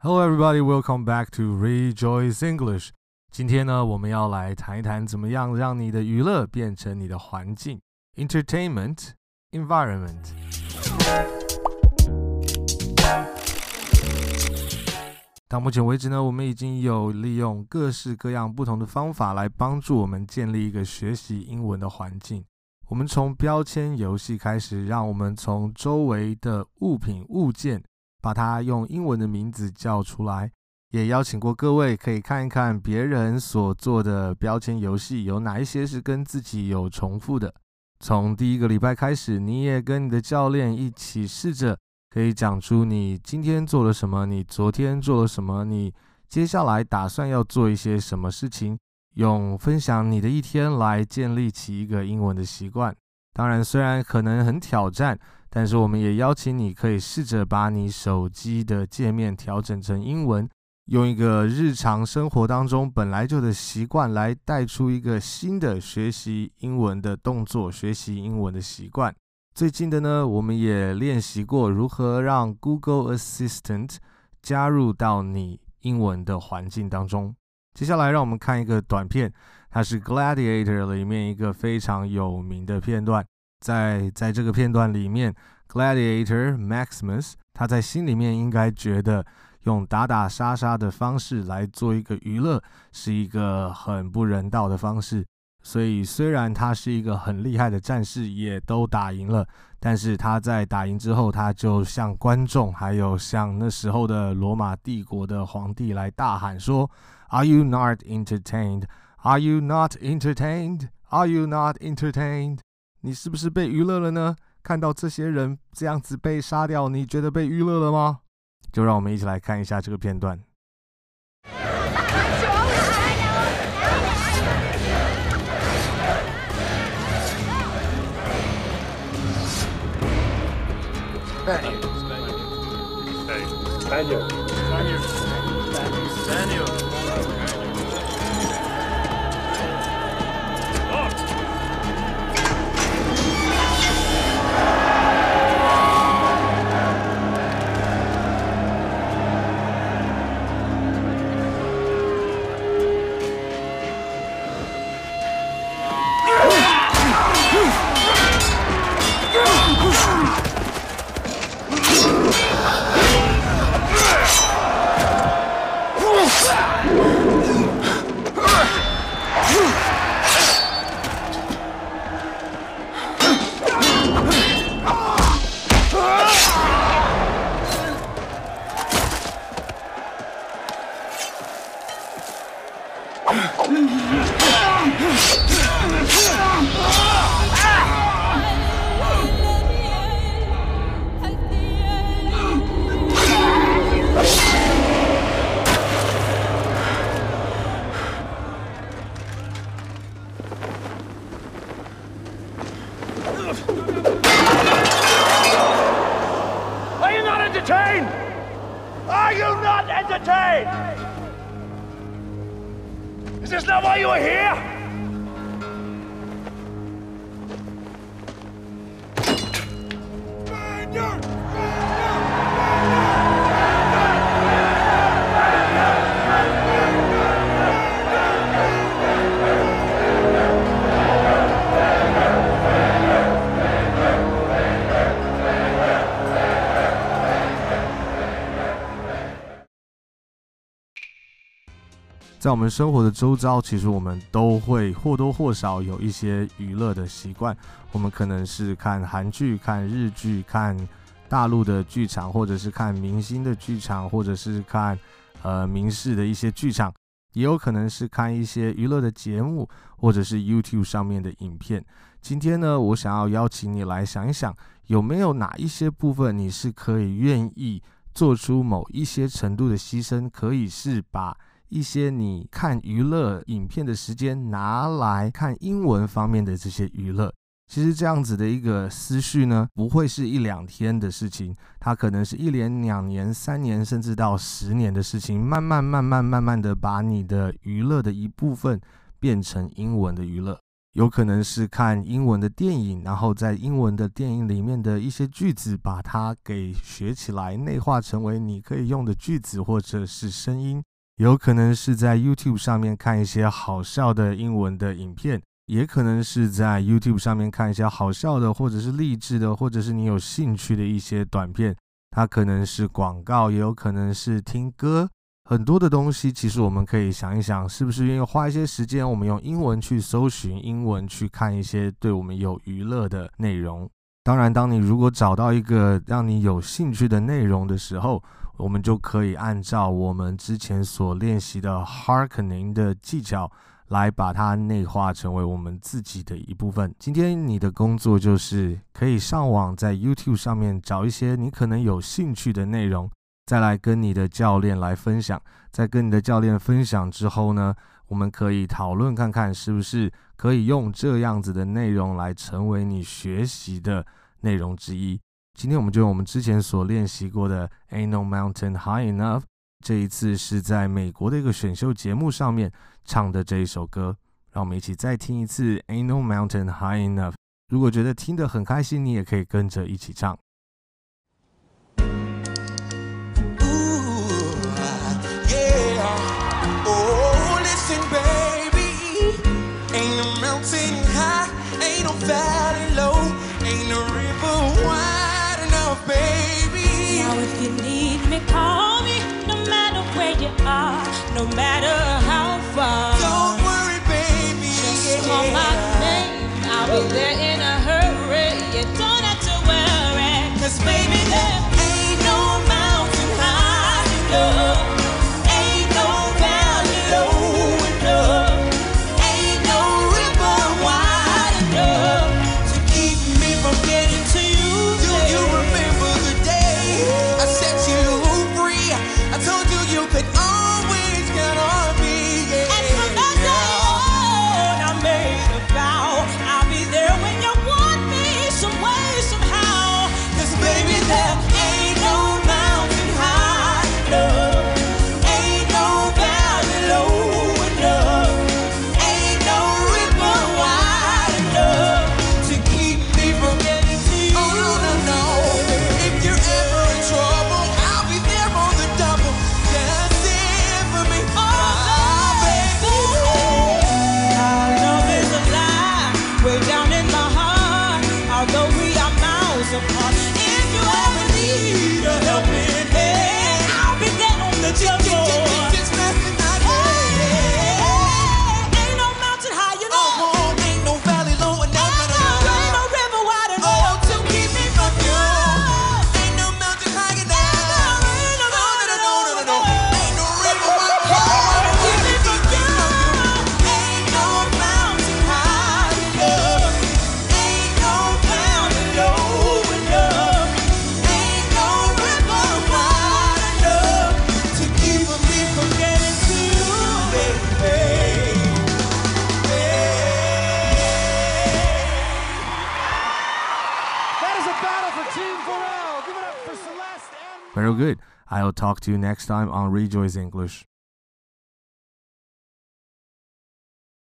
Hello, everybody. Welcome back to Rejoice English. 今天呢，我们要来谈一谈怎么样让你的娱乐变成你的环境 （entertainment environment）。到目前为止呢，我们已经有利用各式各样不同的方法来帮助我们建立一个学习英文的环境。我们从标签游戏开始，让我们从周围的物品物件。把它用英文的名字叫出来，也邀请过各位可以看一看别人所做的标签游戏，有哪一些是跟自己有重复的。从第一个礼拜开始，你也跟你的教练一起试着可以讲出你今天做了什么，你昨天做了什么，你接下来打算要做一些什么事情，用分享你的一天来建立起一个英文的习惯。当然，虽然可能很挑战。但是我们也邀请你，可以试着把你手机的界面调整成英文，用一个日常生活当中本来就的习惯来带出一个新的学习英文的动作，学习英文的习惯。最近的呢，我们也练习过如何让 Google Assistant 加入到你英文的环境当中。接下来，让我们看一个短片，它是 Gladiator 里面一个非常有名的片段。在在这个片段里面，Gladiator Maximus 他在心里面应该觉得用打打杀杀的方式来做一个娱乐是一个很不人道的方式。所以虽然他是一个很厉害的战士，也都打赢了，但是他在打赢之后，他就向观众还有向那时候的罗马帝国的皇帝来大喊说：“Are you not entertained? Are you not entertained? Are you not entertained?” 你是不是被娱乐了呢？看到这些人这样子被杀掉，你觉得被娱乐了吗？就让我们一起来看一下这个片段。detained! Is this not why you are here? 在我们生活的周遭，其实我们都会或多或少有一些娱乐的习惯。我们可能是看韩剧、看日剧、看大陆的剧场，或者是看明星的剧场，或者是看呃民视的一些剧场，也有可能是看一些娱乐的节目，或者是 YouTube 上面的影片。今天呢，我想要邀请你来想一想，有没有哪一些部分你是可以愿意做出某一些程度的牺牲，可以是把。一些你看娱乐影片的时间拿来看英文方面的这些娱乐，其实这样子的一个思绪呢，不会是一两天的事情，它可能是一连两年、三年，甚至到十年的事情，慢慢、慢慢、慢慢的把你的娱乐的一部分变成英文的娱乐。有可能是看英文的电影，然后在英文的电影里面的一些句子，把它给学起来，内化成为你可以用的句子或者是声音。有可能是在 YouTube 上面看一些好笑的英文的影片，也可能是在 YouTube 上面看一些好笑的，或者是励志的，或者是你有兴趣的一些短片。它可能是广告，也有可能是听歌。很多的东西，其实我们可以想一想，是不是愿意花一些时间，我们用英文去搜寻，英文去看一些对我们有娱乐的内容。当然，当你如果找到一个让你有兴趣的内容的时候，我们就可以按照我们之前所练习的 harkening 的技巧，来把它内化成为我们自己的一部分。今天你的工作就是可以上网，在 YouTube 上面找一些你可能有兴趣的内容。再来跟你的教练来分享，在跟你的教练分享之后呢，我们可以讨论看看是不是可以用这样子的内容来成为你学习的内容之一。今天我们就用我们之前所练习过的 Ain't No Mountain High Enough，这一次是在美国的一个选秀节目上面唱的这一首歌，让我们一起再听一次 Ain't No Mountain High Enough。如果觉得听得很开心，你也可以跟着一起唱。Very good. I'll talk to you next time on Rejoice English.